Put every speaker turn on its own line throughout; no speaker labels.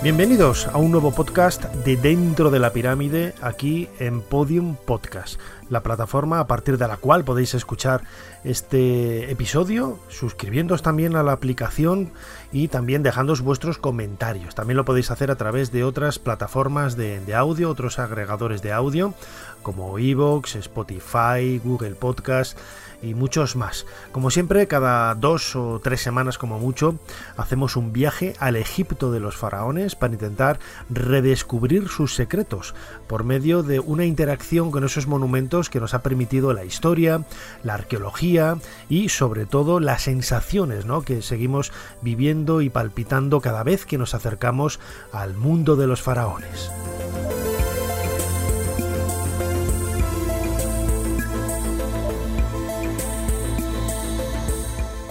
Bienvenidos a un nuevo podcast de Dentro de la Pirámide aquí en Podium Podcast, la plataforma a partir de la cual podéis escuchar este episodio, suscribiéndoos también a la aplicación y también dejándoos vuestros comentarios. También lo podéis hacer a través de otras plataformas de, de audio, otros agregadores de audio como Evox, Spotify, Google Podcast y muchos más. Como siempre, cada dos o tres semanas como mucho, hacemos un viaje al Egipto de los faraones para intentar redescubrir sus secretos por medio de una interacción con esos monumentos que nos ha permitido la historia, la arqueología y sobre todo las sensaciones ¿no? que seguimos viviendo y palpitando cada vez que nos acercamos al mundo de los faraones.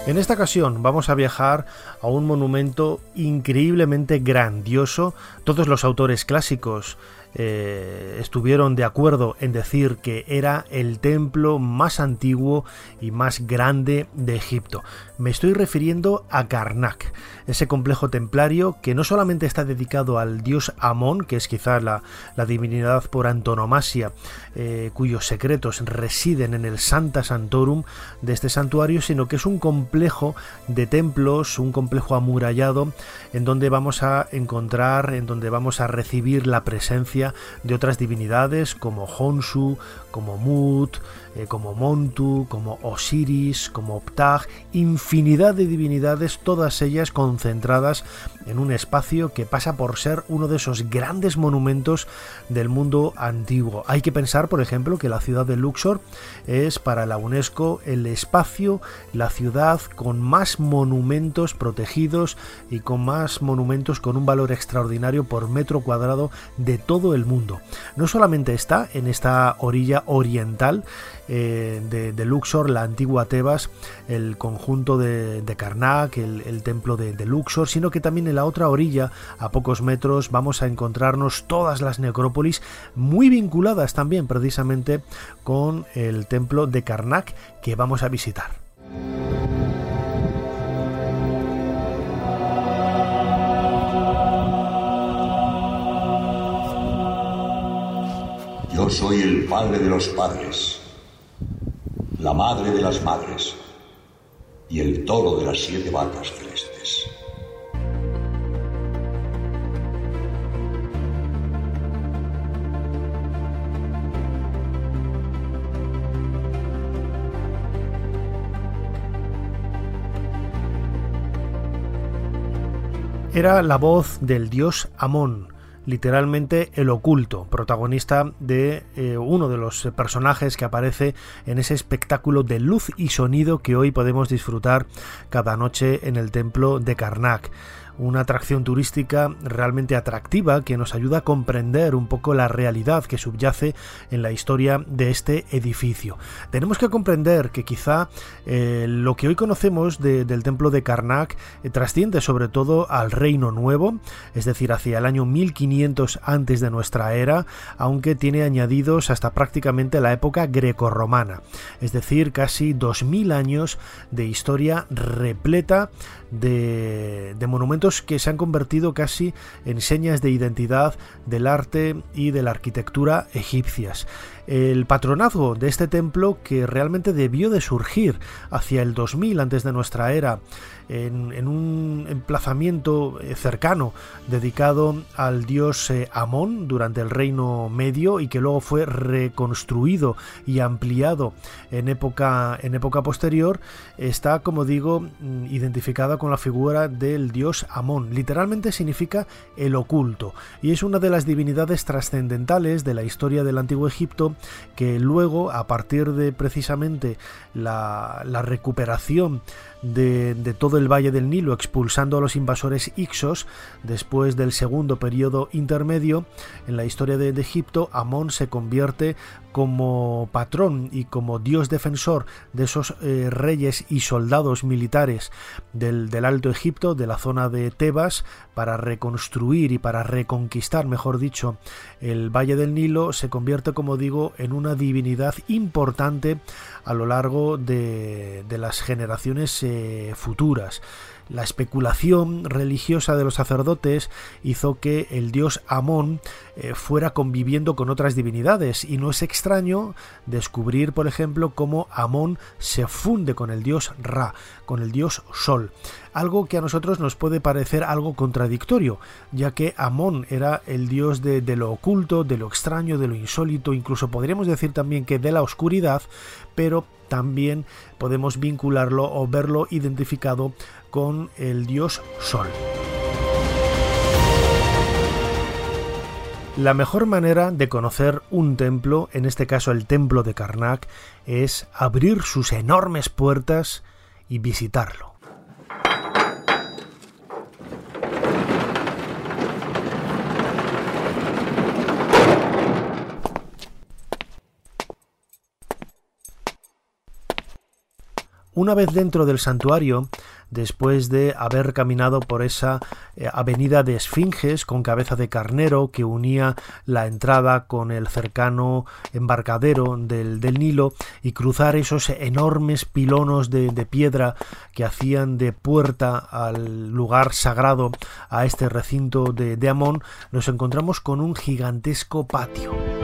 En esta ocasión vamos a viajar a un monumento increíblemente grandioso. Todos los autores clásicos eh, estuvieron de acuerdo en decir que era el templo más antiguo y más grande de Egipto. Me estoy refiriendo a Karnak, ese complejo templario que no solamente está dedicado al dios Amón, que es quizá la, divinidad por antonomasia, eh, cuyos secretos residen en el Santa Santorum de este santuario, sino que es un complejo de templos, un complejo amurallado, en donde vamos a encontrar, en donde vamos a recibir la presencia de otras divinidades como Honsu, como Mut, eh, como Montu, como Osiris, como Ptah, infinidad de divinidades, todas ellas concentradas en un espacio que pasa por ser uno de esos grandes monumentos del mundo antiguo. Hay que pensar, por ejemplo, que la ciudad de Luxor es para la UNESCO el espacio, la ciudad con más monumentos protegidos y con más monumentos con un valor extraordinario por metro cuadrado de todo el mundo. No solamente está en esta orilla oriental, eh, de, Luxor, la antigua Tebas, el conjunto de, Karnak, el, templo de, Luxor, sino que también en la otra orilla, a pocos metros, vamos a encontrarnos todas las necrópolis muy vinculadas también precisamente con el templo de Karnak que vamos a visitar.
Soy el padre de los padres la madre de las madres y el toro de las siete vacas celestes.
Era la voz del dios Amón, literalmente el oculto, protagonista de eh, uno de los personajes que aparece en ese espectáculo de luz y sonido que hoy podemos disfrutar cada noche en el templo de Karnak una atracción turística realmente atractiva que nos ayuda a comprender un poco la realidad que subyace en la historia de este edificio. Tenemos que comprender que quizá eh, lo que hoy conocemos del templo de Karnak eh, trasciende sobre todo al Reino Nuevo, es decir, hacia el año 1500 antes de nuestra era, aunque tiene añadidos hasta prácticamente la época grecorromana, es decir, casi 2000 años de historia repleta de, monumentos que se han convertido casi en señas de identidad del arte y de la arquitectura egipcias el patronazgo de este templo que realmente debió de surgir hacia el 2000 antes de nuestra era en, un emplazamiento eh, cercano dedicado al dios eh, Amón durante el Reino Medio y que luego fue reconstruido y ampliado en época, en época posterior, está, como digo, mm, identificada con la figura del dios Amón. Literalmente significa el oculto y es una de las divinidades trascendentales de la historia del Antiguo Egipto que luego, a partir de precisamente la, recuperación de, todo el valle del Nilo, expulsando a los invasores Ixos, después del segundo periodo intermedio, en la historia de, Egipto, Amón se convierte como patrón y como dios defensor de esos eh, reyes y soldados militares del, Alto Egipto, de la zona de Tebas, para reconstruir y para reconquistar, mejor dicho, el Valle del Nilo, se convierte, como digo, en una divinidad importante a lo largo de, de las generaciones eh, futuras. La especulación religiosa de los sacerdotes hizo que el dios Amón eh, fuera conviviendo con otras divinidades y no es extraño descubrir, por ejemplo, cómo Amón se funde con el dios Ra, con el dios Sol. Algo que a nosotros nos puede parecer algo contradictorio, ya que Amón era el dios de, de lo oculto, de lo extraño, de lo insólito, incluso podríamos decir también que de la oscuridad, pero también podemos vincularlo o verlo identificado con el dios Sol. La mejor manera de conocer un templo, en este caso el templo de Karnak, es abrir sus enormes puertas y visitarlo. Una vez dentro del santuario, después de haber caminado por esa eh, avenida de esfinges con cabeza de carnero que unía la entrada con el cercano embarcadero del, Nilo y cruzar esos enormes pilonos de, piedra que hacían de puerta al lugar sagrado a este recinto de, de Amón, nos encontramos con un gigantesco patio.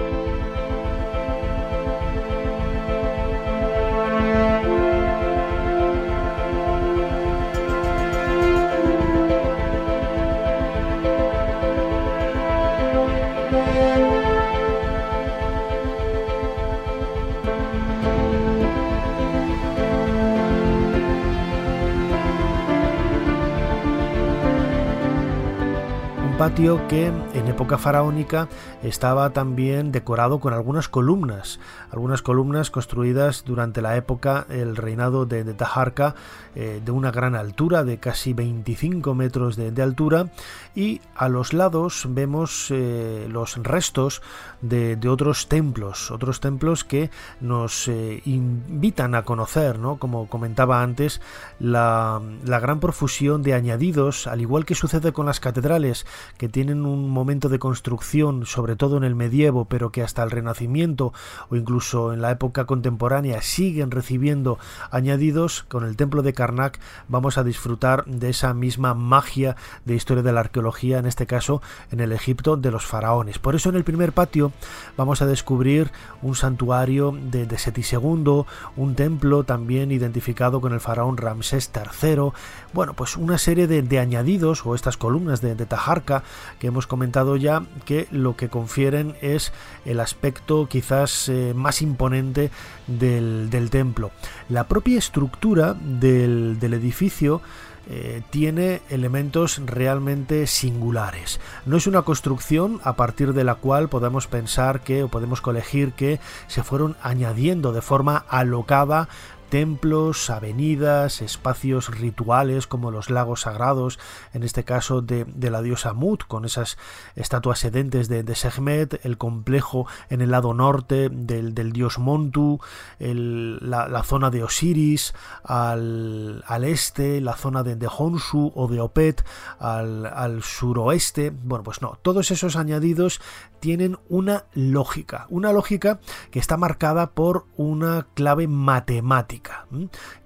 Que en época faraónica estaba también decorado con algunas columnas, algunas columnas construidas durante la época el reinado de, Tajarca eh, de una gran altura, de casi 25 metros de, altura, y a los lados vemos eh, los restos de, otros templos, otros templos que nos eh, invitan a conocer, ¿no? como comentaba antes, la, gran profusión de añadidos, al igual que sucede con las catedrales, tienen un momento de construcción, sobre todo en el medievo, pero que hasta el Renacimiento o incluso en la época contemporánea siguen recibiendo añadidos, con el templo de Karnak vamos a disfrutar de esa misma magia de historia de la arqueología, en este caso en el Egipto de los faraones. Por eso en el primer patio vamos a descubrir un santuario de, de Seti II, un templo también identificado con el faraón Ramsés III, bueno, pues una serie de, añadidos o estas columnas de, de Tajarca que hemos comentado ya que lo que confieren es el aspecto quizás eh, más imponente del, templo. La propia estructura del, edificio eh, tiene elementos realmente singulares. No es una construcción a partir de la cual podemos pensar que o podemos colegir que se fueron añadiendo de forma alocada templos, avenidas, espacios rituales como los lagos sagrados, en este caso de, la diosa Mut, con esas estatuas sedentes de, de el complejo en el lado norte del, dios Montu, la, zona de Osiris, al, este, la zona de, de Honsu o de Opet, al, al suroeste. Bueno, pues no, todos esos añadidos tienen una lógica, una lógica que está marcada por una clave matemática,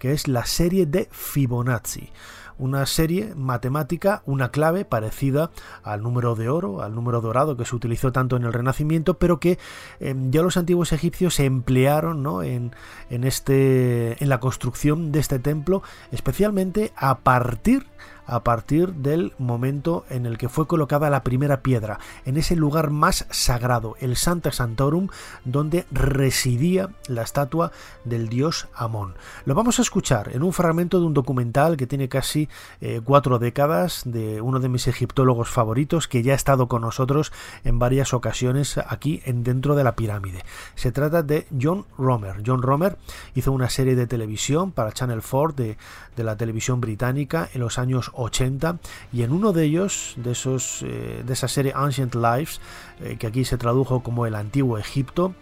que es la serie de Fibonacci. Una serie matemática, una clave parecida al número de oro, al número dorado que se utilizó tanto en el Renacimiento, pero que em, ya los antiguos egipcios se emplearon en, en, este, en la construcción de este templo, especialmente a partir a partir del momento en el que fue colocada la primera piedra, en ese lugar más sagrado, el Santa Santorum, donde residía la estatua del dios Amón. Lo vamos a escuchar en un fragmento de un documental que tiene casi eh, cuatro décadas de uno de mis egiptólogos favoritos que ya ha estado con nosotros en varias ocasiones aquí en dentro de la pirámide. Se trata de John Romer. John Romer hizo una serie de televisión para Channel 4 de, la televisión británica en los años 80 y en uno de ellos, de, esos, eh, de esa serie Ancient Lives, eh, que aquí se tradujo como el antiguo Egipto,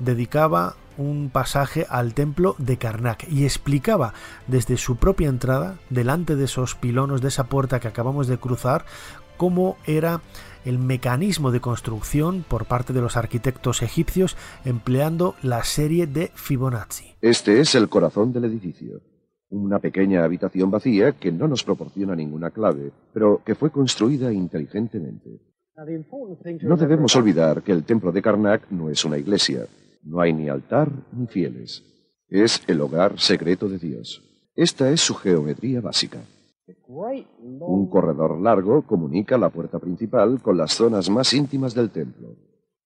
dedicaba un pasaje al templo de Karnak y explicaba desde su propia entrada, delante de esos pilonos de esa puerta que acabamos de cruzar, cómo era el mecanismo de construcción por parte de los arquitectos egipcios empleando la serie de Fibonacci.
Este es el corazón del edificio. Una pequeña habitación vacía que no nos proporciona ninguna clave, pero que fue construida inteligentemente. No debemos olvidar que el templo de Karnak no es una iglesia. No hay ni altar ni fieles. Es el hogar secreto de Dios. Esta es su geometría básica. Un corredor largo comunica la puerta principal con las zonas más íntimas del templo.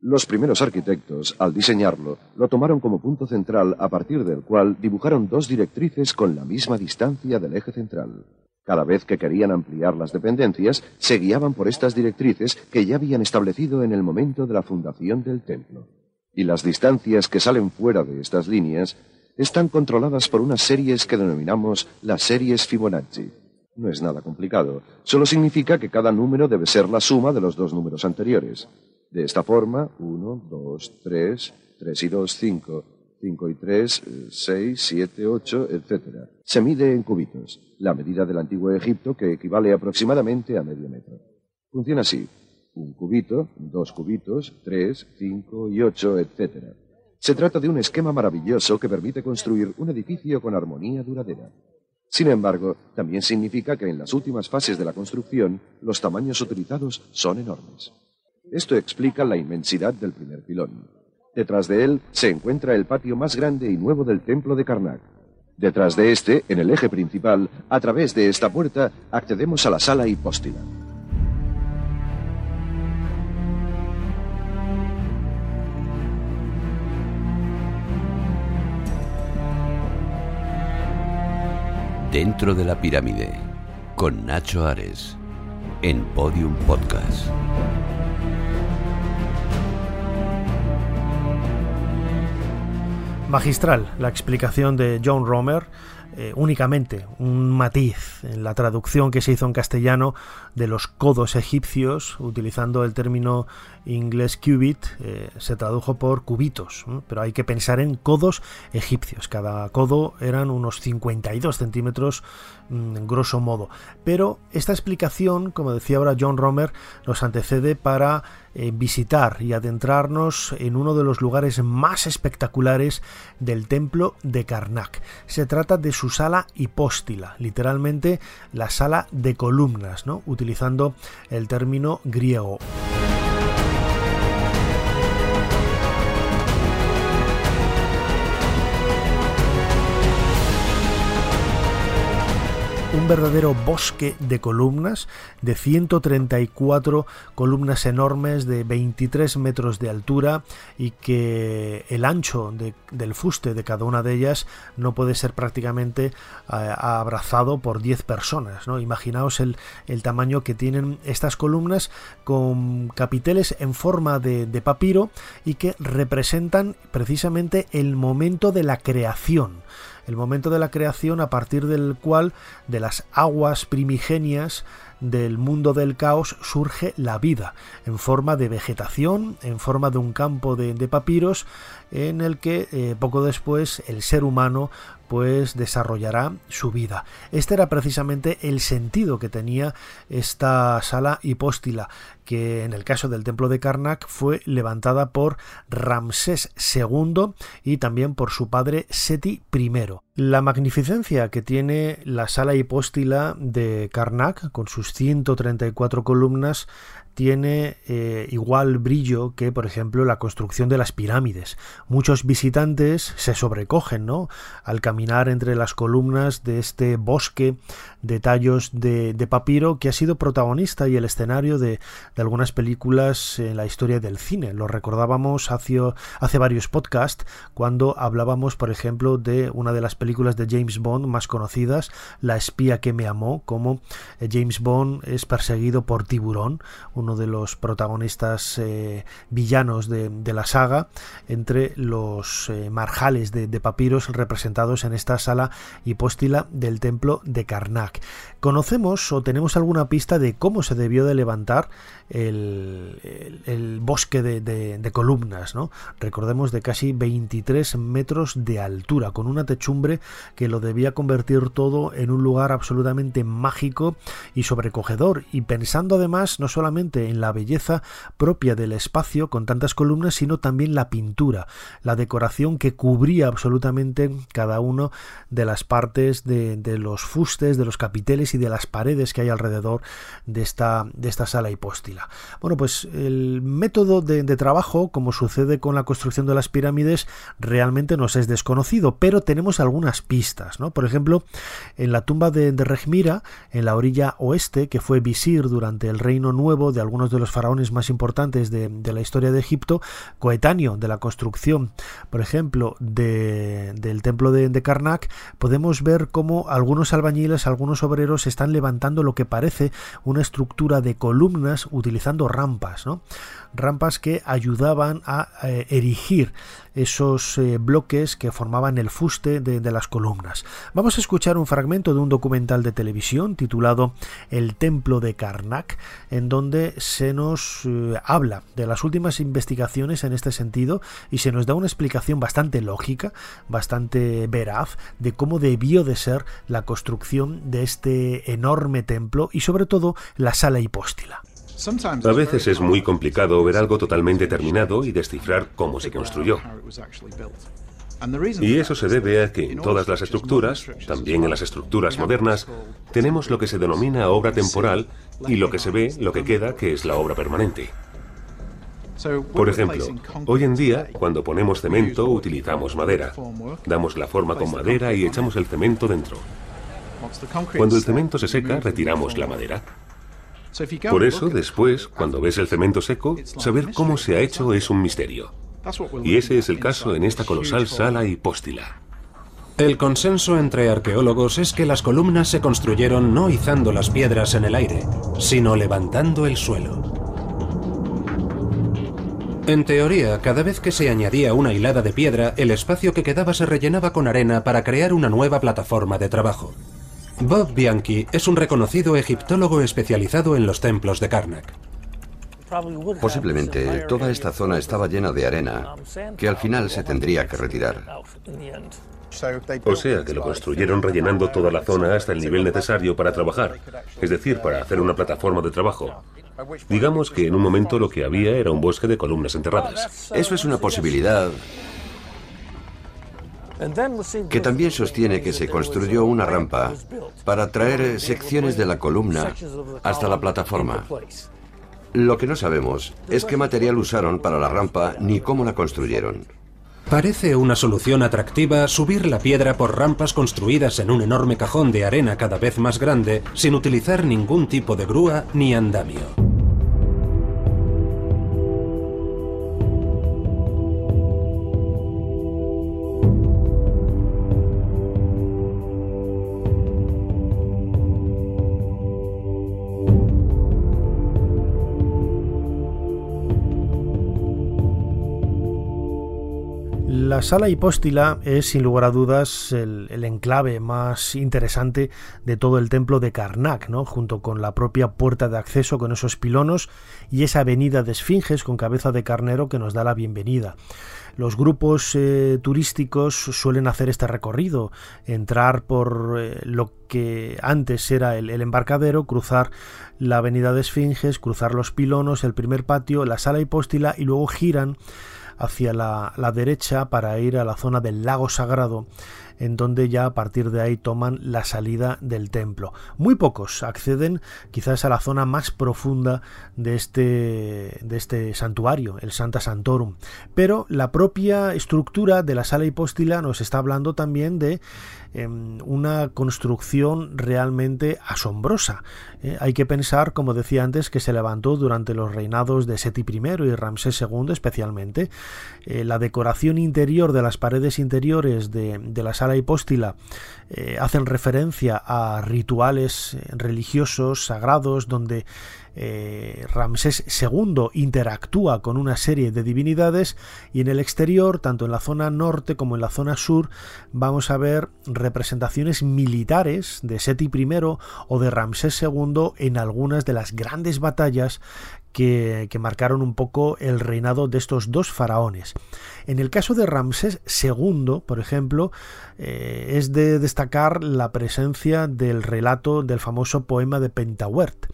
Los primeros arquitectos, al diseñarlo, lo tomaron como punto central a partir del cual dibujaron dos directrices con la misma distancia del eje central. Cada vez que querían ampliar las dependencias, se guiaban por estas directrices que ya habían establecido en el momento de la fundación del templo. Y las distancias que salen fuera de estas líneas están controladas por unas series que denominamos las series Fibonacci. No es nada complicado. Solo significa que cada número debe ser la suma de los dos números anteriores. De esta forma, 1, 2, 3, 3 y 2, 5, 5 y 3, 6, 7, 8, etc. Se mide en cubitos, la medida del antiguo Egipto que equivale aproximadamente a medio metro. Funciona así. Un cubito, dos cubitos, tres, cinco y ocho, etc. Se trata de un esquema maravilloso que permite construir un edificio con armonía duradera. Sin embargo, también significa que en las últimas fases de la construcción los tamaños utilizados son enormes. Esto explica la inmensidad del primer pilón. Detrás de él se encuentra el patio más grande y nuevo del templo de Karnak. Detrás de este, en el eje principal, a través de esta puerta, accedemos a la sala hipóstila.
Dentro de la pirámide, con Nacho Ares, en Podium Podcast.
Magistral la explicación de John Romer eh, únicamente un matiz en la traducción que se hizo en castellano de los codos egipcios, utilizando el término inglés cubit, eh, se tradujo por cubitos, pero hay que pensar en codos egipcios. Cada codo eran unos 52 centímetros, mm, grosso modo. Pero esta explicación, como decía ahora John Romer, nos antecede para eh, visitar y adentrarnos en uno de los lugares más espectaculares del templo de Karnak. Se trata de su sala hipóstila, literalmente la sala de columnas, ¿no? utilizando el término griego. Un verdadero bosque de columnas, de 134 columnas enormes de 23 metros de altura y que el ancho del fuste de cada una de ellas no puede ser prácticamente eh, abrazado por 10 personas. ¿no? Imaginaos el, tamaño que tienen estas columnas con capiteles en forma de papiro y que representan precisamente el momento de la creación el momento de la creación a partir del cual de las aguas primigenias del mundo del caos surge la vida, en forma de vegetación, en forma de un campo de, papiros, en el que eh, poco después el ser humano pues desarrollará su vida. Este era precisamente el sentido que tenía esta sala hipóstila, que en el caso del templo de Karnak fue levantada por Ramsés II y también por su padre Seti I. La magnificencia que tiene la sala hipóstila de Karnak, con sus 134 columnas, tiene eh, igual brillo que, por ejemplo, la construcción de las pirámides. Muchos visitantes se sobrecogen, ¿no? Al caminar entre las columnas de este bosque de tallos de, papiro que ha sido protagonista y el escenario de, algunas películas en la historia del cine. Lo recordábamos hace, hace varios podcasts cuando hablábamos, por ejemplo, de una de las películas de James Bond más conocidas, La espía que me amó, como eh, James Bond es perseguido por Tiburón, uno de los protagonistas eh, villanos de, la saga, entre los eh, marjales de, papiros representados en esta sala hipóstila del templo de Karnak. Conocemos o tenemos alguna pista de cómo se debió de levantar el, bosque de, columnas. Recordemos de casi 23 metros de altura, con una techumbre que lo debía convertir todo en un lugar absolutamente mágico y sobrecogedor, y pensando además no solamente en la belleza propia del espacio con tantas columnas, sino también la pintura, la decoración que cubría absolutamente cada uno de las partes de, los fustes, de los capiteles y de las paredes que hay alrededor de esta, de esta sala hipóstila. Bueno, pues el método de, trabajo, como sucede con la construcción de las pirámides, realmente nos es desconocido, pero tenemos algunas pistas, ¿no? Por ejemplo, en la tumba de, de Regmira, en la orilla oeste, que fue visir durante el reino nuevo de algunos de los faraones más importantes de, la historia de Egipto, coetáneo de la construcción, por ejemplo, del templo de, de Karnak, podemos ver cómo algunos albañiles, algunos obreros están levantando lo que parece una estructura de columnas utilizando rampas, ¿no? Rampas que ayudaban a eh, erigir esos eh, bloques que formaban el fuste de, las columnas. Vamos a escuchar un fragmento de un documental de televisión titulado El Templo de Karnak, en donde se nos eh, habla de las últimas investigaciones en este sentido y se nos da una explicación bastante lógica, bastante veraz, de cómo debió de ser la construcción de este enorme templo y sobre todo la sala hipóstila.
A veces es muy complicado ver algo totalmente terminado y descifrar cómo se construyó. Y eso se debe a que en todas las estructuras, también en las estructuras modernas, tenemos lo que se denomina obra temporal y lo que se ve, lo que queda, que es la obra permanente. Por ejemplo, hoy en día, cuando ponemos cemento, utilizamos madera. Damos la forma con madera y echamos el cemento dentro. Cuando el cemento se seca, retiramos la madera. Por eso, después, cuando ves el cemento seco, saber cómo se ha hecho es un misterio. Y ese es el caso en esta colosal sala hipóstila.
El consenso entre arqueólogos es que las columnas se construyeron no izando las piedras en el aire, sino levantando el suelo. En teoría, cada vez que se añadía una hilada de piedra, el espacio que quedaba se rellenaba con arena para crear una nueva plataforma de trabajo. Bob Bianchi es un reconocido egiptólogo especializado en los templos de Karnak.
Posiblemente toda esta zona estaba llena de arena que al final se tendría que retirar.
O sea que lo construyeron rellenando toda la zona hasta el nivel necesario para trabajar, es decir, para hacer una plataforma de trabajo. Digamos que en un momento lo que había era un bosque de columnas enterradas.
Eso es una posibilidad que también sostiene que se construyó una rampa para traer secciones de la columna hasta la plataforma. Lo que no sabemos es qué material usaron para la rampa ni cómo la construyeron.
Parece una solución atractiva subir la piedra por rampas construidas en un enorme cajón de arena cada vez más grande sin utilizar ningún tipo de grúa ni andamio.
La sala hipóstila es sin lugar a dudas el, enclave más interesante de todo el templo de Karnak, ¿no? junto con la propia puerta de acceso con esos pilonos y esa avenida de esfinges con cabeza de carnero que nos da la bienvenida. Los grupos eh, turísticos suelen hacer este recorrido, entrar por eh, lo que antes era el, el, embarcadero, cruzar la avenida de Esfinges, cruzar los pilonos, el primer patio, la sala hipóstila y luego giran hacia la, derecha para ir a la zona del lago sagrado en donde ya a partir de ahí toman la salida del templo. Muy pocos acceden quizás a la zona más profunda de este, de este santuario, el Santa Santorum. Pero la propia estructura de la sala hipóstila nos está hablando también de em, una construcción realmente asombrosa. Eh, hay que pensar, como decía antes, que se levantó durante los reinados de Seti I y Ramsés II especialmente. Eh, la decoración interior de las paredes interiores de, la sala hipóstila eh, hacen referencia a rituales religiosos sagrados donde eh, Ramsés II interactúa con una serie de divinidades y en el exterior, tanto en la zona norte como en la zona sur, vamos a ver representaciones militares de Seti I o de Ramsés II en algunas de las grandes batallas que, marcaron un poco el reinado de estos dos faraones. En el caso de Ramsés II, por ejemplo, eh, es de destacar la presencia del relato del famoso poema de Pentawert.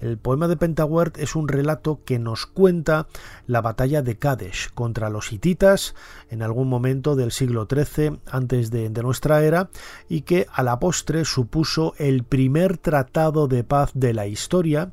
El poema de Pentawert es un relato que nos cuenta la batalla de Kadesh contra los hititas en algún momento del siglo XIII antes de, nuestra era y que a la postre supuso el primer tratado de paz de la historia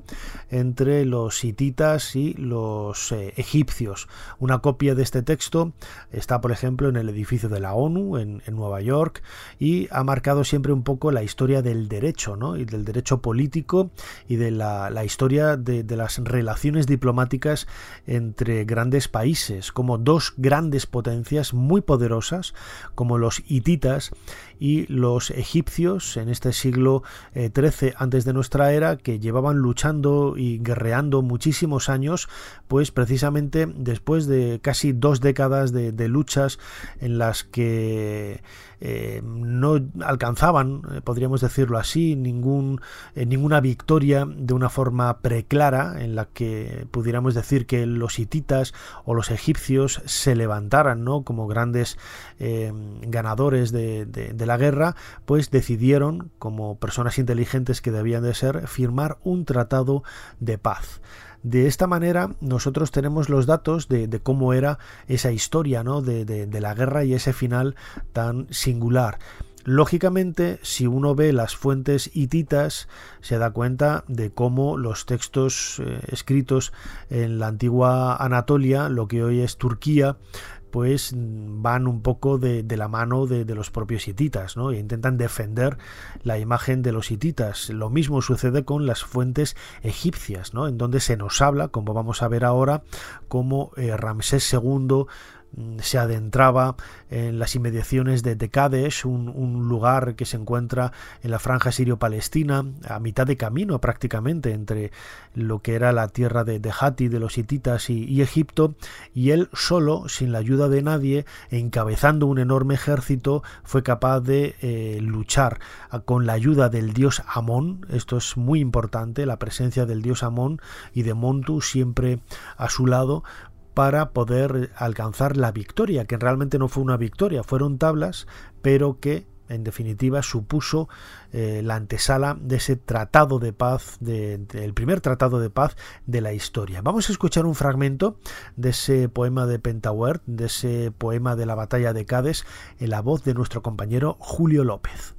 entre los hititas y los eh, egipcios. Una copia de este texto está, por ejemplo, en el edificio de la ONU en, Nueva York y ha marcado siempre un poco la historia del derecho ¿no? y del derecho político y de la, historia de, de las relaciones diplomáticas entre grandes países, como dos grandes potencias muy poderosas, como los hititas y los egipcios en este siglo XIII eh, antes de nuestra era que llevaban luchando y guerreando muchísimos años pues precisamente después de casi dos décadas de, de luchas en las que eh, no alcanzaban, eh, podríamos decirlo así, ningún, ninguna victoria de una forma preclara en la que pudiéramos decir que los hititas o los egipcios se levantaran ¿no? como grandes ganadores de, de la guerra, pues decidieron, como personas inteligentes que debían de ser, firmar un tratado de paz. De esta manera nosotros tenemos los datos de, cómo era esa historia ¿no? de, la guerra y ese final tan singular. Lógicamente, si uno ve las fuentes hititas, se da cuenta de cómo los textos eh, escritos en la antigua Anatolia, lo que hoy es Turquía, pues van un poco de, la mano de, los propios hititas, ¿no? E intentan defender la imagen de los hititas. Lo mismo sucede con las fuentes egipcias, ¿no? En donde se nos habla, como vamos a ver ahora, como eh, Ramsés II Mm, se adentraba en las inmediaciones de, Kadesh, un, lugar que se encuentra en la franja sirio-palestina, a mitad de camino prácticamente entre lo que era la tierra de, de de los hititas y, Egipto, y él solo, sin la ayuda de nadie, encabezando un enorme ejército, fue capaz de eh, luchar con la ayuda del dios Amón, esto es muy importante, la presencia del dios Amón y de Montu siempre a su lado, para poder alcanzar la victoria, que realmente no fue una victoria, fueron tablas, pero que en definitiva supuso eh, la antesala de ese tratado de paz, del primer tratado de paz de la historia. Vamos a escuchar un fragmento de ese poema de Pentawert, de ese poema de la batalla de Cádiz, en la voz de nuestro compañero Julio López.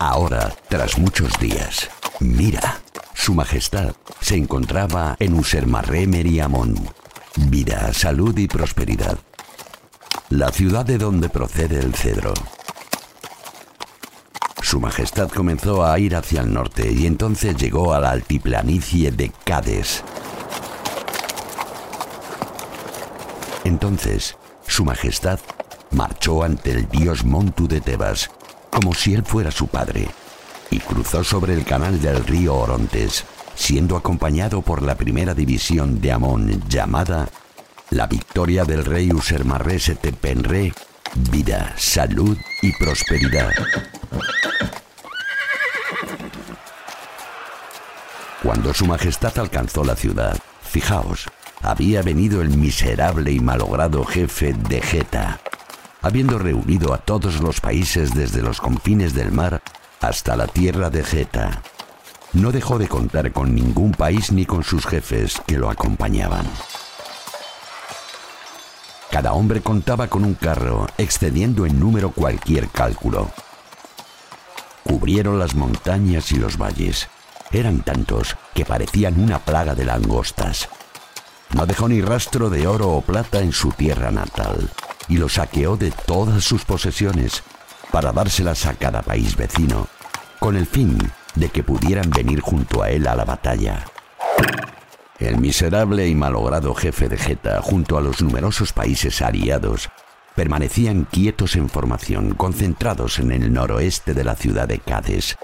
Ahora, tras muchos días, mira su Majestad se encontraba en Usermarré Meriamón. Vida, salud y prosperidad. La ciudad de donde procede el cedro. Su Majestad comenzó a ir hacia el norte y entonces llegó a la altiplanicie de Cades. Entonces, Su Majestad marchó ante el dios Montu de Tebas, como si él fuera su padre y cruzó sobre el canal del río Orontes, siendo acompañado por la primera división de Amón llamada la victoria del rey Usermarré Setepenre, vida, salud y prosperidad. Cuando su majestad alcanzó la ciudad, fijaos, había venido el miserable y malogrado jefe de Geta, habiendo reunido a todos los países desde los confines del mar hasta la tierra de Geta. No dejó de contar con ningún país ni con sus jefes que lo acompañaban. Cada hombre contaba con un carro, excediendo en número cualquier cálculo. Cubrieron las montañas y los valles. Eran tantos que parecían una plaga de langostas. No dejó ni rastro de oro o plata en su tierra natal y lo saqueó de todas sus posesiones para dárselas a cada país vecino, con el fin de que pudieran venir junto a él a la batalla. El miserable y malogrado jefe de Geta, junto a los numerosos países aliados, permanecían quietos en formación, concentrados en el noroeste de la ciudad de Cádiz,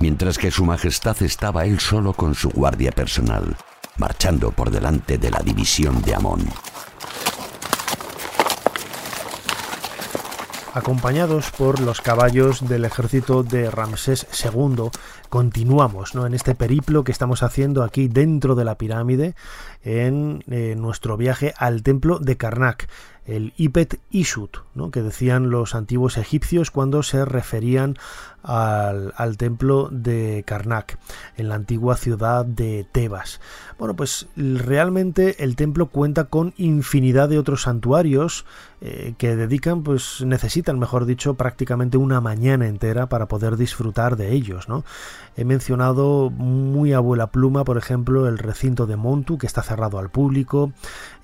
mientras que su majestad estaba él solo con su guardia personal, marchando por delante de la división de Amón.
Acompañados por los caballos del ejército de Ramsés II. Continuamos ¿no? en este periplo que estamos haciendo aquí dentro de la pirámide en eh, nuestro viaje al templo de Karnak el Ipet Ishut, ¿no? que decían los antiguos egipcios cuando se referían al, templo de Karnak, en la antigua ciudad de Tebas. Bueno, pues realmente el templo cuenta con infinidad de otros santuarios eh, que dedican, pues necesitan, mejor dicho, prácticamente una mañana entera para poder disfrutar de ellos, ¿no? He mencionado muy abuela pluma, por ejemplo, el recinto de Montu, que está cerrado al público.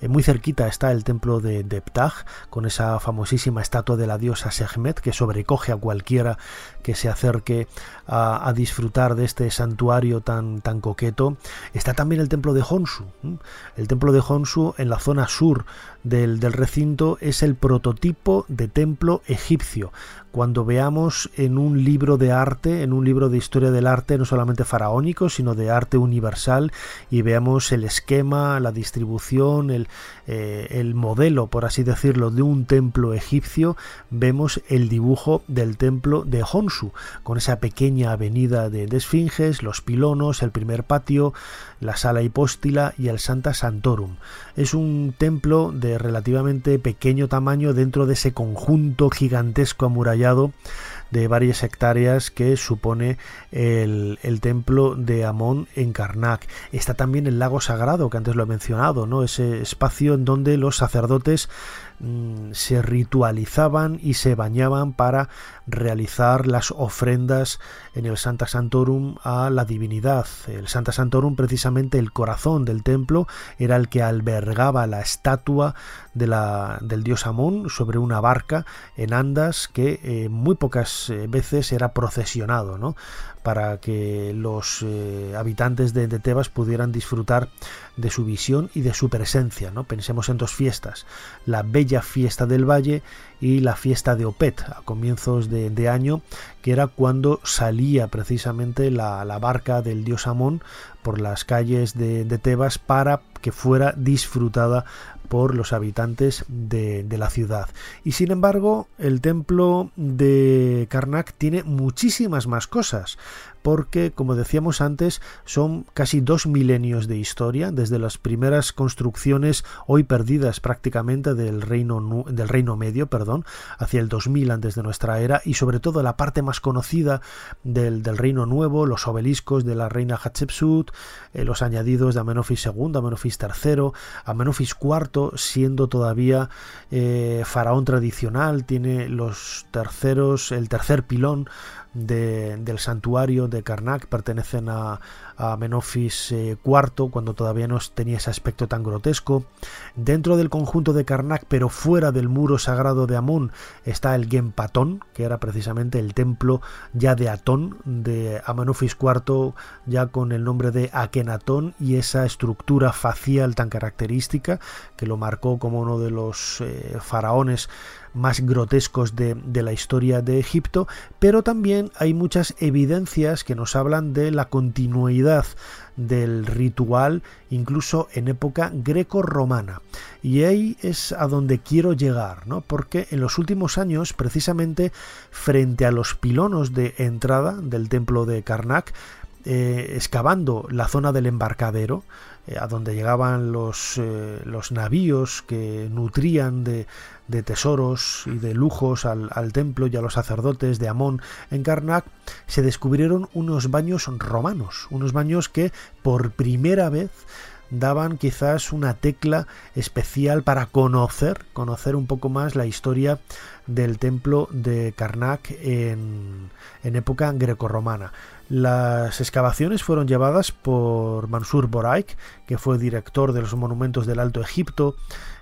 Eh, muy cerquita está el templo de, de Ptah, con esa famosísima estatua de la diosa Sekhmet, que sobrecoge a cualquiera que se acerque a, disfrutar de este santuario tan, tan coqueto. Está también el templo de Honsu. El templo de Honsu en la zona sur del, recinto es el prototipo de templo egipcio, cuando veamos en un libro de arte, en un libro de historia del arte, no solamente faraónico, sino de arte universal, y veamos el esquema, la distribución, el, eh, el modelo, por así decirlo, de un templo egipcio, vemos el dibujo del templo de Honsu, con esa pequeña avenida de, de esfinges, los pilonos, el primer patio, la sala hipóstila y el Santa Santorum. Es un templo de relativamente pequeño tamaño dentro de ese conjunto gigantesco amurallado de varias hectáreas que supone el, templo de Amón en Karnak. Está también el lago sagrado, que antes lo he mencionado, ¿no? ese espacio en donde los sacerdotes mm, se ritualizaban y se bañaban para realizar las ofrendas en el Santa Santorum a la divinidad. El Santa Santorum, precisamente el corazón del templo, era el que albergaba la estatua del dios Amón sobre una barca en andas que eh, muy pocas eh, veces era procesionado, ¿no? Para que los eh, habitantes de, Tebas pudieran disfrutar de su visión y de su presencia. ¿no? Pensemos en dos fiestas, la bella fiesta del valle y la fiesta de Opet a comienzos de, año, que era cuando salía precisamente la, barca del dios Amón por las calles de, de Tebas para que fuera disfrutada por los habitantes de, la ciudad. Y sin embargo, el templo de Karnak tiene muchísimas más cosas porque, como decíamos antes, son casi dos milenios de historia, desde las primeras construcciones hoy perdidas prácticamente del reino, del reino medio, perdón, hacia el 2000 antes de nuestra era, y sobre todo la parte más conocida del, reino nuevo, los obeliscos de la reina Hatshepsut, eh, los añadidos de Amenofis II, Amenofis III, Amenofis IV, siendo todavía eh, faraón tradicional, tiene los terceros, el tercer pilón del santuario de Karnak pertenecen a, a Menofis IV, eh, cuando todavía no tenía ese aspecto tan grotesco. Dentro del conjunto de Karnak, pero fuera del muro sagrado de Amón, está el Gempatón, que era precisamente el templo ya de Atón, de Amenofis IV, ya con el nombre de Akenatón y esa estructura facial tan característica que lo marcó como uno de los eh, faraones más grotescos de, de, la historia de Egipto, pero también hay muchas evidencias que nos hablan de la continuidad del ritual incluso en época greco-romana. Y ahí es a donde quiero llegar, ¿no? Porque en los últimos años, precisamente frente a los pilonos de entrada del templo de Karnak, eh, excavando la zona del embarcadero, eh, a donde llegaban los, eh, los navíos que nutrían de, de tesoros y de lujos al, templo y a los sacerdotes de Amón en Karnak, se descubrieron unos baños romanos, unos baños que por primera vez daban quizás una tecla especial para conocer, conocer un poco más la historia del templo de Karnak en, en época grecorromana. Las excavaciones fueron llevadas por Mansur Boraik, que fue director de los monumentos del Alto Egipto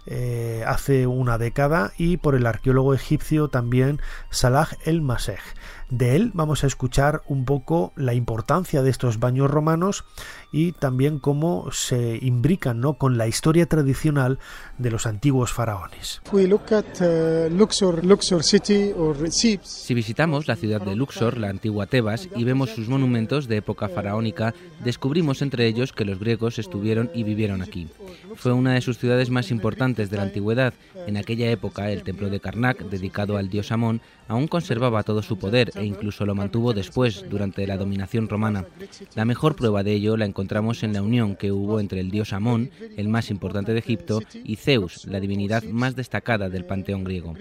eh, hace una década, y por el arqueólogo egipcio también Salah el-Masej. De él vamos a escuchar un poco la importancia de estos baños romanos y también cómo se imbrican ¿no? con la historia tradicional de los antiguos faraones.
Uh,
si visitamos la ciudad de Luxor, la antigua Tebas, y vemos sus monumentos de época faraónica, descubrimos entre ellos que los griegos estuvieron y vivieron aquí. Fue una de sus ciudades más importantes de la antigüedad. En aquella época, el templo de Karnak, dedicado al dios Amón, aún conservaba todo su poder e incluso lo mantuvo después, durante la dominación romana. La mejor prueba de ello la encontramos en la unión que hubo entre el dios Amón, el más importante de Egipto, y Zeus, la divinidad más destacada del panteón griego.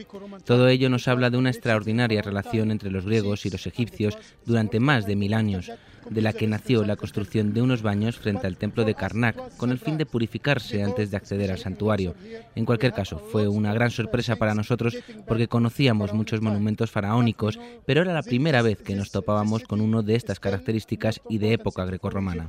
Todo ello nos habla de una extraordinaria relación entre los griegos y los egipcios durante más de mil años de la que nació la construcción de unos baños frente al templo de Karnak, con el fin de purificarse antes de acceder al santuario. En cualquier caso, fue una gran sorpresa para nosotros porque conocíamos muchos monumentos faraónicos, pero era la primera vez que nos topábamos con uno de estas características y de época grecorromana.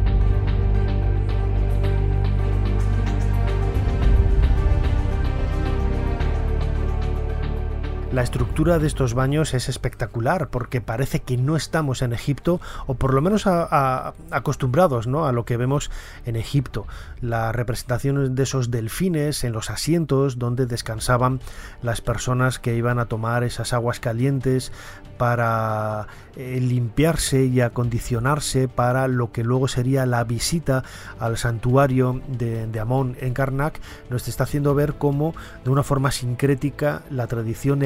La estructura de estos baños es espectacular porque parece que no estamos en Egipto o por lo menos acostumbrados ¿no? a lo que vemos en Egipto. La representación de esos delfines en los asientos donde descansaban las personas que iban a tomar esas aguas calientes para eh, limpiarse y acondicionarse para lo que luego sería la visita al santuario de, Amón en Karnak, nos está haciendo ver cómo de una forma sincrética la tradición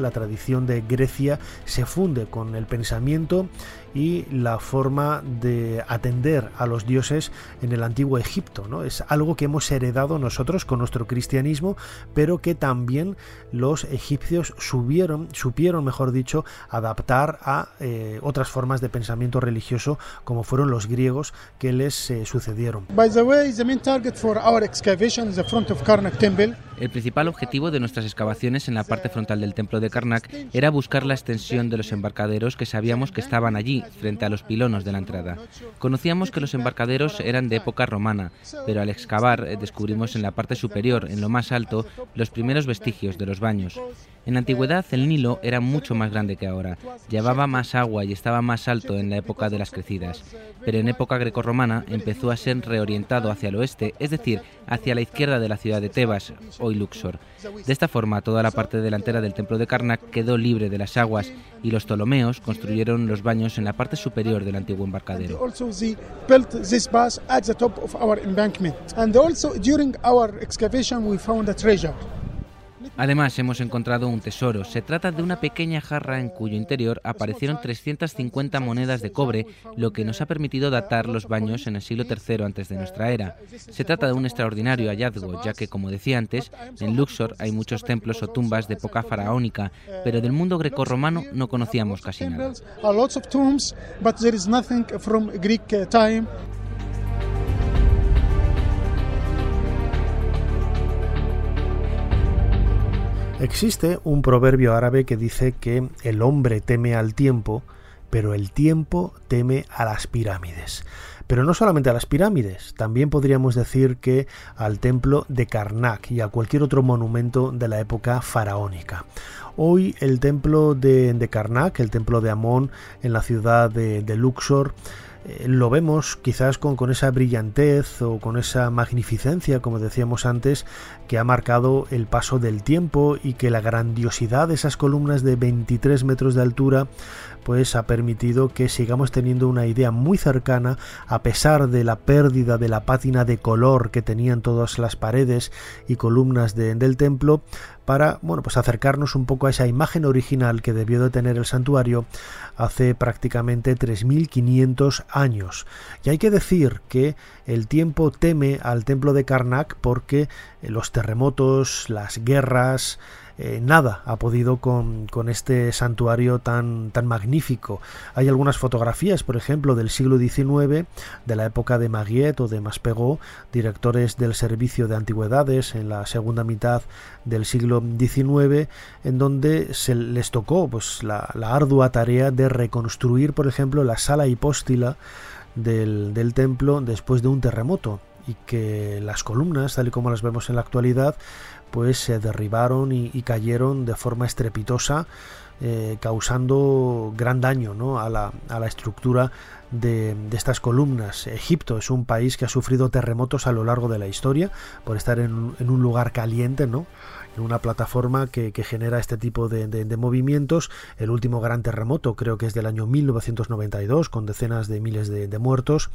la tradición de Grecia se funde con el pensamiento y la forma de atender a los dioses en el antiguo Egipto. ¿no? Es algo que hemos heredado nosotros con nuestro cristianismo, pero que también los egipcios subieron, supieron, mejor dicho, adaptar a eh, otras formas de pensamiento religioso como fueron los griegos que les eh, sucedieron.
El principal objetivo de nuestras excavaciones en la parte frontal del templo de Karnak era buscar la extensión de los embarcaderos que sabíamos que estaban allí, frente a los pilonos de la entrada. Conocíamos que los embarcaderos eran de época romana, pero al excavar eh, descubrimos en la parte superior, en lo más alto, los primeros vestigios de los baños. En la antigüedad el Nilo era mucho más grande que ahora, llevaba más agua y estaba más alto en la época de las crecidas, pero en época grecorromana empezó a ser reorientado hacia el oeste, es decir, hacia la izquierda de la ciudad de Tebas, hoy Luxor. De esta forma, toda la parte delantera del templo de Karnak quedó libre de las aguas y los Ptolomeos construyeron los baños en la parte superior del antiguo embarcadero. Además, hemos encontrado un tesoro. Se trata de una pequeña jarra en cuyo interior aparecieron 350 monedas de cobre, lo que nos ha permitido datar los baños en el siglo III antes de nuestra era. Se trata de un extraordinario hallazgo, ya que, como decía antes, en Luxor hay muchos templos o tumbas de época faraónica, pero del mundo grecorromano no conocíamos casi nada.
Existe un proverbio árabe que dice que el hombre teme al tiempo, pero el tiempo teme a las pirámides. Pero no solamente a las pirámides, también podríamos decir que al templo de Karnak y a cualquier otro monumento de la época faraónica. Hoy el templo de, Karnak, el templo de Amón en la ciudad de Luxor, eh, lo vemos quizás con, con, esa brillantez o con esa magnificencia, como decíamos antes, que ha marcado el paso del tiempo y que la grandiosidad de esas columnas de 23 metros de altura pues ha permitido que sigamos teniendo una idea muy cercana a pesar de la pérdida de la pátina de color que tenían todas las paredes y columnas del templo para bueno, pues acercarnos un poco a esa imagen original que debió de tener el santuario hace prácticamente 3.500 años. Y hay que decir que el tiempo teme al templo de Karnak porque los terremotos, las guerras, eh, nada ha podido con, este santuario tan, tan magnífico. Hay algunas fotografías, por ejemplo, del siglo XIX, de la época de Maguiet o de Maspegó, directores del servicio de antigüedades en la segunda mitad del siglo XIX, en donde se les tocó pues, la, ardua tarea de reconstruir, por ejemplo, la sala hipóstila del, del templo después de un terremoto y que las columnas, tal y como las vemos en la actualidad, pues se derribaron y, cayeron de forma estrepitosa, eh, causando gran daño ¿no? a, la, a, la, estructura de, de, estas columnas. Egipto es un país que ha sufrido terremotos a lo largo de la historia por estar en, en un lugar caliente, ¿no? Una plataforma que, genera este tipo de, movimientos. El último gran terremoto creo que es del año 1992 con decenas de miles de, muertos.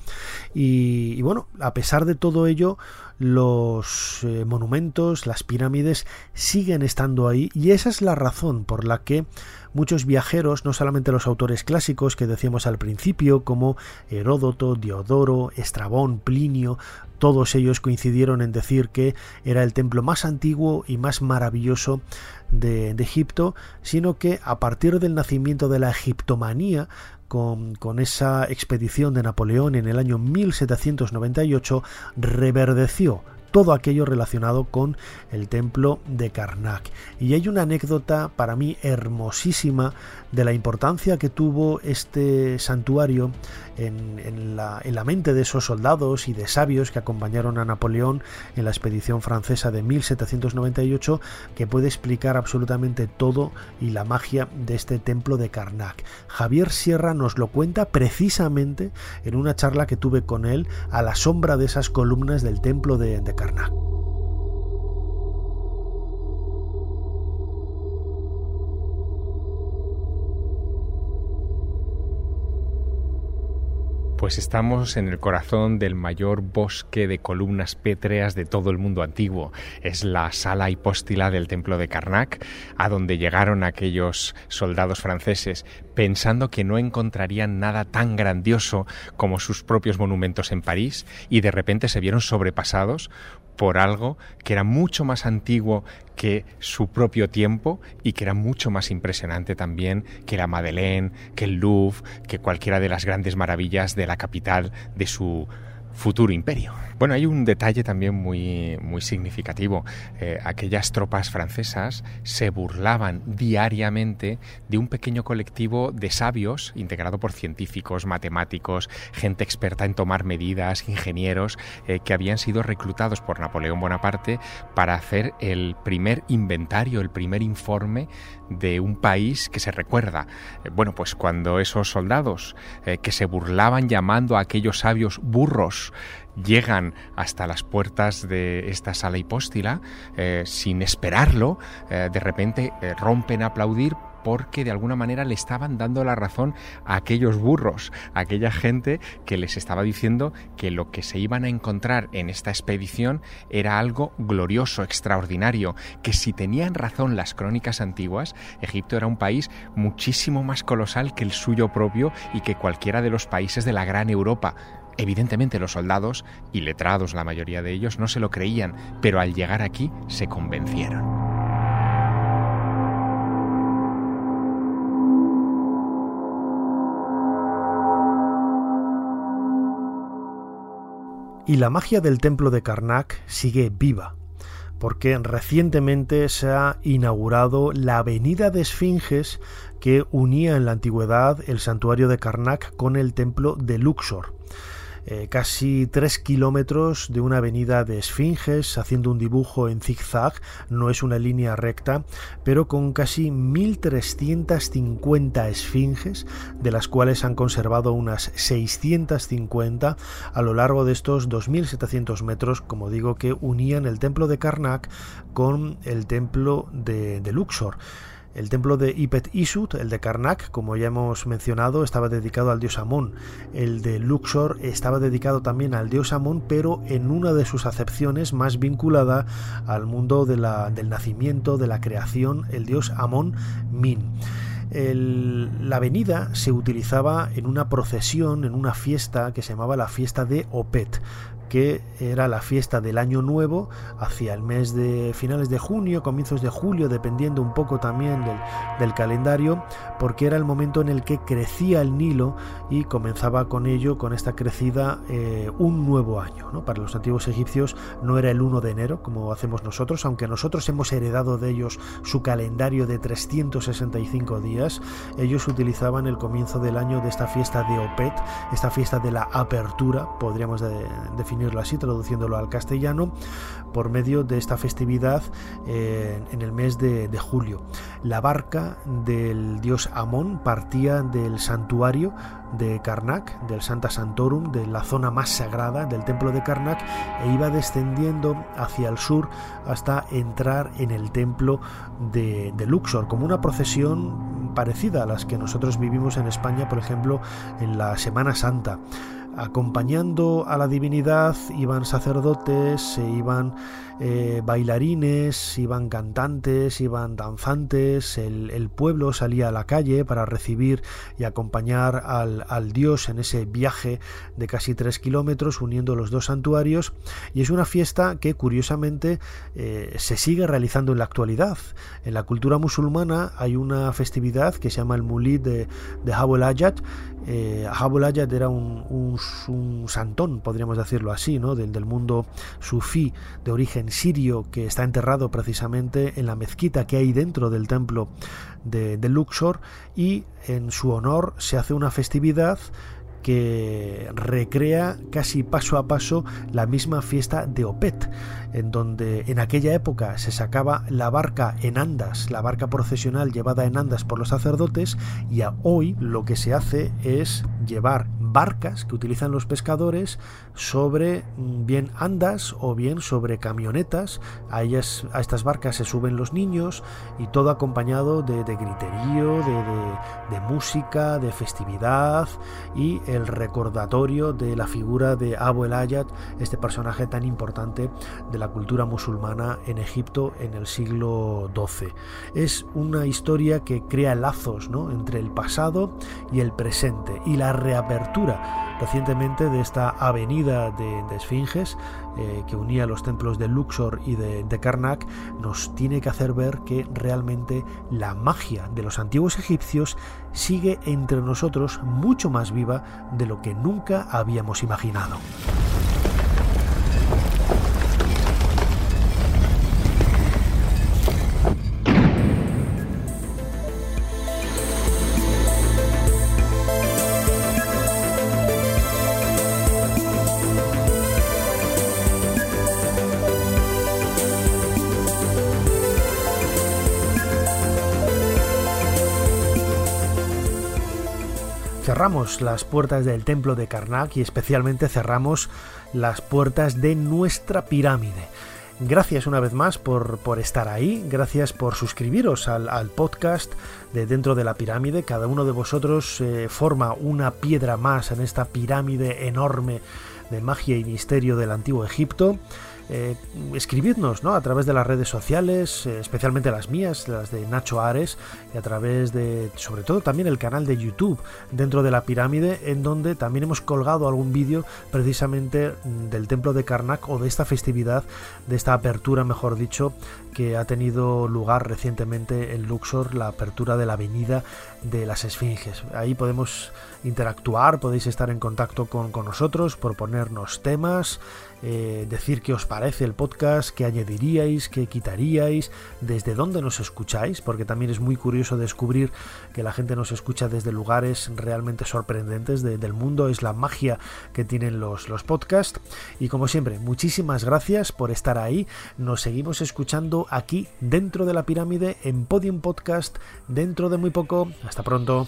Y, bueno, a pesar de todo ello, los eh, monumentos, las pirámides siguen estando ahí y esa es la razón por la que muchos viajeros, no solamente los autores clásicos que decíamos al principio, como Heródoto, Diodoro, Estrabón, Plinio, todos ellos coincidieron en decir que era el templo más antiguo y más maravilloso de, Egipto, sino que a partir del nacimiento de la egiptomanía, con, con, esa expedición de Napoleón en el año 1798, reverdeció todo aquello relacionado con el templo de Karnak. Y hay una anécdota para mí hermosísima de la importancia que tuvo este santuario en, la, en, la, mente de esos soldados y de sabios que acompañaron a Napoleón en la expedición francesa de 1798, que puede explicar absolutamente todo y la magia de este templo de Karnak. Javier Sierra nos lo cuenta precisamente en una charla que tuve con él a la sombra de esas columnas del templo de, de Karnak.
Pues estamos en el corazón del mayor bosque de columnas pétreas de todo el mundo antiguo. Es la sala hipóstila del templo de Karnak, a donde llegaron aquellos soldados franceses pensando que no encontrarían nada tan grandioso como sus propios monumentos en París y de repente se vieron sobrepasados por algo que era mucho más antiguo que su propio tiempo y que era mucho más impresionante también que la Madeleine, que el Louvre, que cualquiera de las grandes maravillas de la capital de su futuro imperio. Bueno, hay un detalle también muy, muy significativo. Eh, aquellas tropas francesas se burlaban diariamente de un pequeño colectivo de sabios integrado por científicos, matemáticos, gente experta en tomar medidas, ingenieros, eh, que habían sido reclutados por Napoleón Bonaparte para hacer el primer inventario, el primer informe de un país que se recuerda. Eh, bueno, pues cuando esos soldados que se burlaban llamando a aquellos sabios burros, llegan hasta las puertas de esta sala hipóstila eh, sin esperarlo, eh, de repente eh, rompen a aplaudir porque de alguna manera le estaban dando la razón a aquellos burros, a aquella gente que les estaba diciendo que lo que se iban a encontrar en esta expedición era algo glorioso, extraordinario, que si tenían razón las crónicas antiguas, Egipto era un país muchísimo más colosal que el suyo propio y que cualquiera de los países de la gran Europa. Evidentemente los soldados, y letrados la mayoría de ellos, no se lo creían, pero al llegar aquí se convencieron.
Y la magia del templo de Karnak sigue viva, porque recientemente se ha inaugurado la avenida de Esfinges que unía en la antigüedad el santuario de Karnak con el templo de Luxor. Eh, casi 3 kilómetros de una avenida de esfinges, haciendo un dibujo en zigzag, no es una línea recta, pero con casi 1.350 esfinges, de las cuales han conservado unas 650 a lo largo de estos 2.700 metros, como digo, que unían el templo de Karnak con el templo de Luxor. El templo de Ipet Isut, el de Karnak, como ya hemos mencionado, estaba dedicado al dios Amón. El de Luxor estaba dedicado también al dios Amón, pero en una de sus acepciones más vinculada al mundo del nacimiento, de la creación, el dios Amón Min. la avenida se utilizaba en una procesión, en una fiesta que se llamaba la fiesta de Opet que era la fiesta del año nuevo hacia el mes de finales de junio, comienzos de julio, dependiendo un poco también del, calendario, porque era el momento en el que crecía el Nilo y comenzaba con ello, con esta crecida, eh, un nuevo año. ¿no? Para los antiguos egipcios no era el 1 de enero como hacemos nosotros, aunque nosotros hemos heredado de ellos su calendario de 365 días, ellos utilizaban el comienzo del año de esta fiesta de Opet, esta fiesta de la apertura, podríamos definir así, traduciéndolo al castellano, por medio de esta festividad eh, en el mes de, julio. La barca del dios Amón partía del santuario de Karnak, del Santa Santorum, de la zona más sagrada del templo de Karnak, e iba descendiendo hacia el sur hasta entrar en el templo de Luxor, como una procesión parecida a las que nosotros vivimos en España, por ejemplo, en la Semana Santa. Acompañando a la divinidad iban sacerdotes, se iban eh, bailarines, iban cantantes, iban danzantes, el, pueblo salía a la calle para recibir y acompañar al, dios en ese viaje de casi tres kilómetros uniendo los dos santuarios y es una fiesta que curiosamente eh, se sigue realizando en la actualidad. En la cultura musulmana hay una festividad que se llama el Mulid de, de Ayat. Eh, Ayat era un, santón, podríamos decirlo así, ¿no? del, del mundo sufí de origen sirio que está enterrado precisamente en la mezquita que hay dentro del templo de, Luxor y en su honor se hace una festividad que recrea casi paso a paso la misma fiesta de Opet, en donde en aquella época se sacaba la barca en andas, la barca procesional llevada en andas por los sacerdotes, y hoy lo que se hace es llevar barcas que utilizan los pescadores sobre mm, bien andas o bien sobre camionetas. A, ellas, a estas barcas se suben los niños y todo acompañado de, griterío, de, música, de festividad y el recordatorio de la figura de Abu el Ayat, este personaje tan importante de la cultura musulmana en Egipto en el siglo XII. Es una historia que crea lazos ¿no? entre el pasado y el presente y la reapertura recientemente de esta avenida de, esfinges eh, que unía los templos de Luxor y de, de Karnak nos tiene que hacer ver que realmente la magia de los antiguos egipcios sigue entre nosotros mucho más viva de lo que nunca habíamos imaginado. Las puertas del templo de Karnak y especialmente cerramos las puertas de nuestra pirámide. Gracias una vez más por, por estar ahí, gracias por suscribiros al, podcast de Dentro de la Pirámide. Cada uno de vosotros eh, forma una piedra más en esta pirámide enorme de magia y misterio del antiguo Egipto eh, escribidnos ¿no? a través de las redes sociales, eh, especialmente las mías, las de Nacho Ares, y a través de, sobre todo también el canal de YouTube dentro de la pirámide, en donde también hemos colgado algún vídeo precisamente del templo de Karnak o de esta festividad, de esta apertura, mejor dicho, que ha tenido lugar recientemente en Luxor, la apertura de la avenida de las Esfinges. Ahí podemos interactuar, podéis estar en contacto con, con nosotros, proponernos temas, eh, decir qué os parece el podcast, qué añadiríais, qué quitaríais, desde dónde nos escucháis, porque también es muy curioso descubrir que la gente nos escucha desde lugares realmente sorprendentes del mundo, es la magia que tienen los, los podcasts. Y como siempre, muchísimas gracias por estar ahí, nos seguimos escuchando aquí dentro de la pirámide en Podium Podcast dentro de muy poco. Hasta pronto.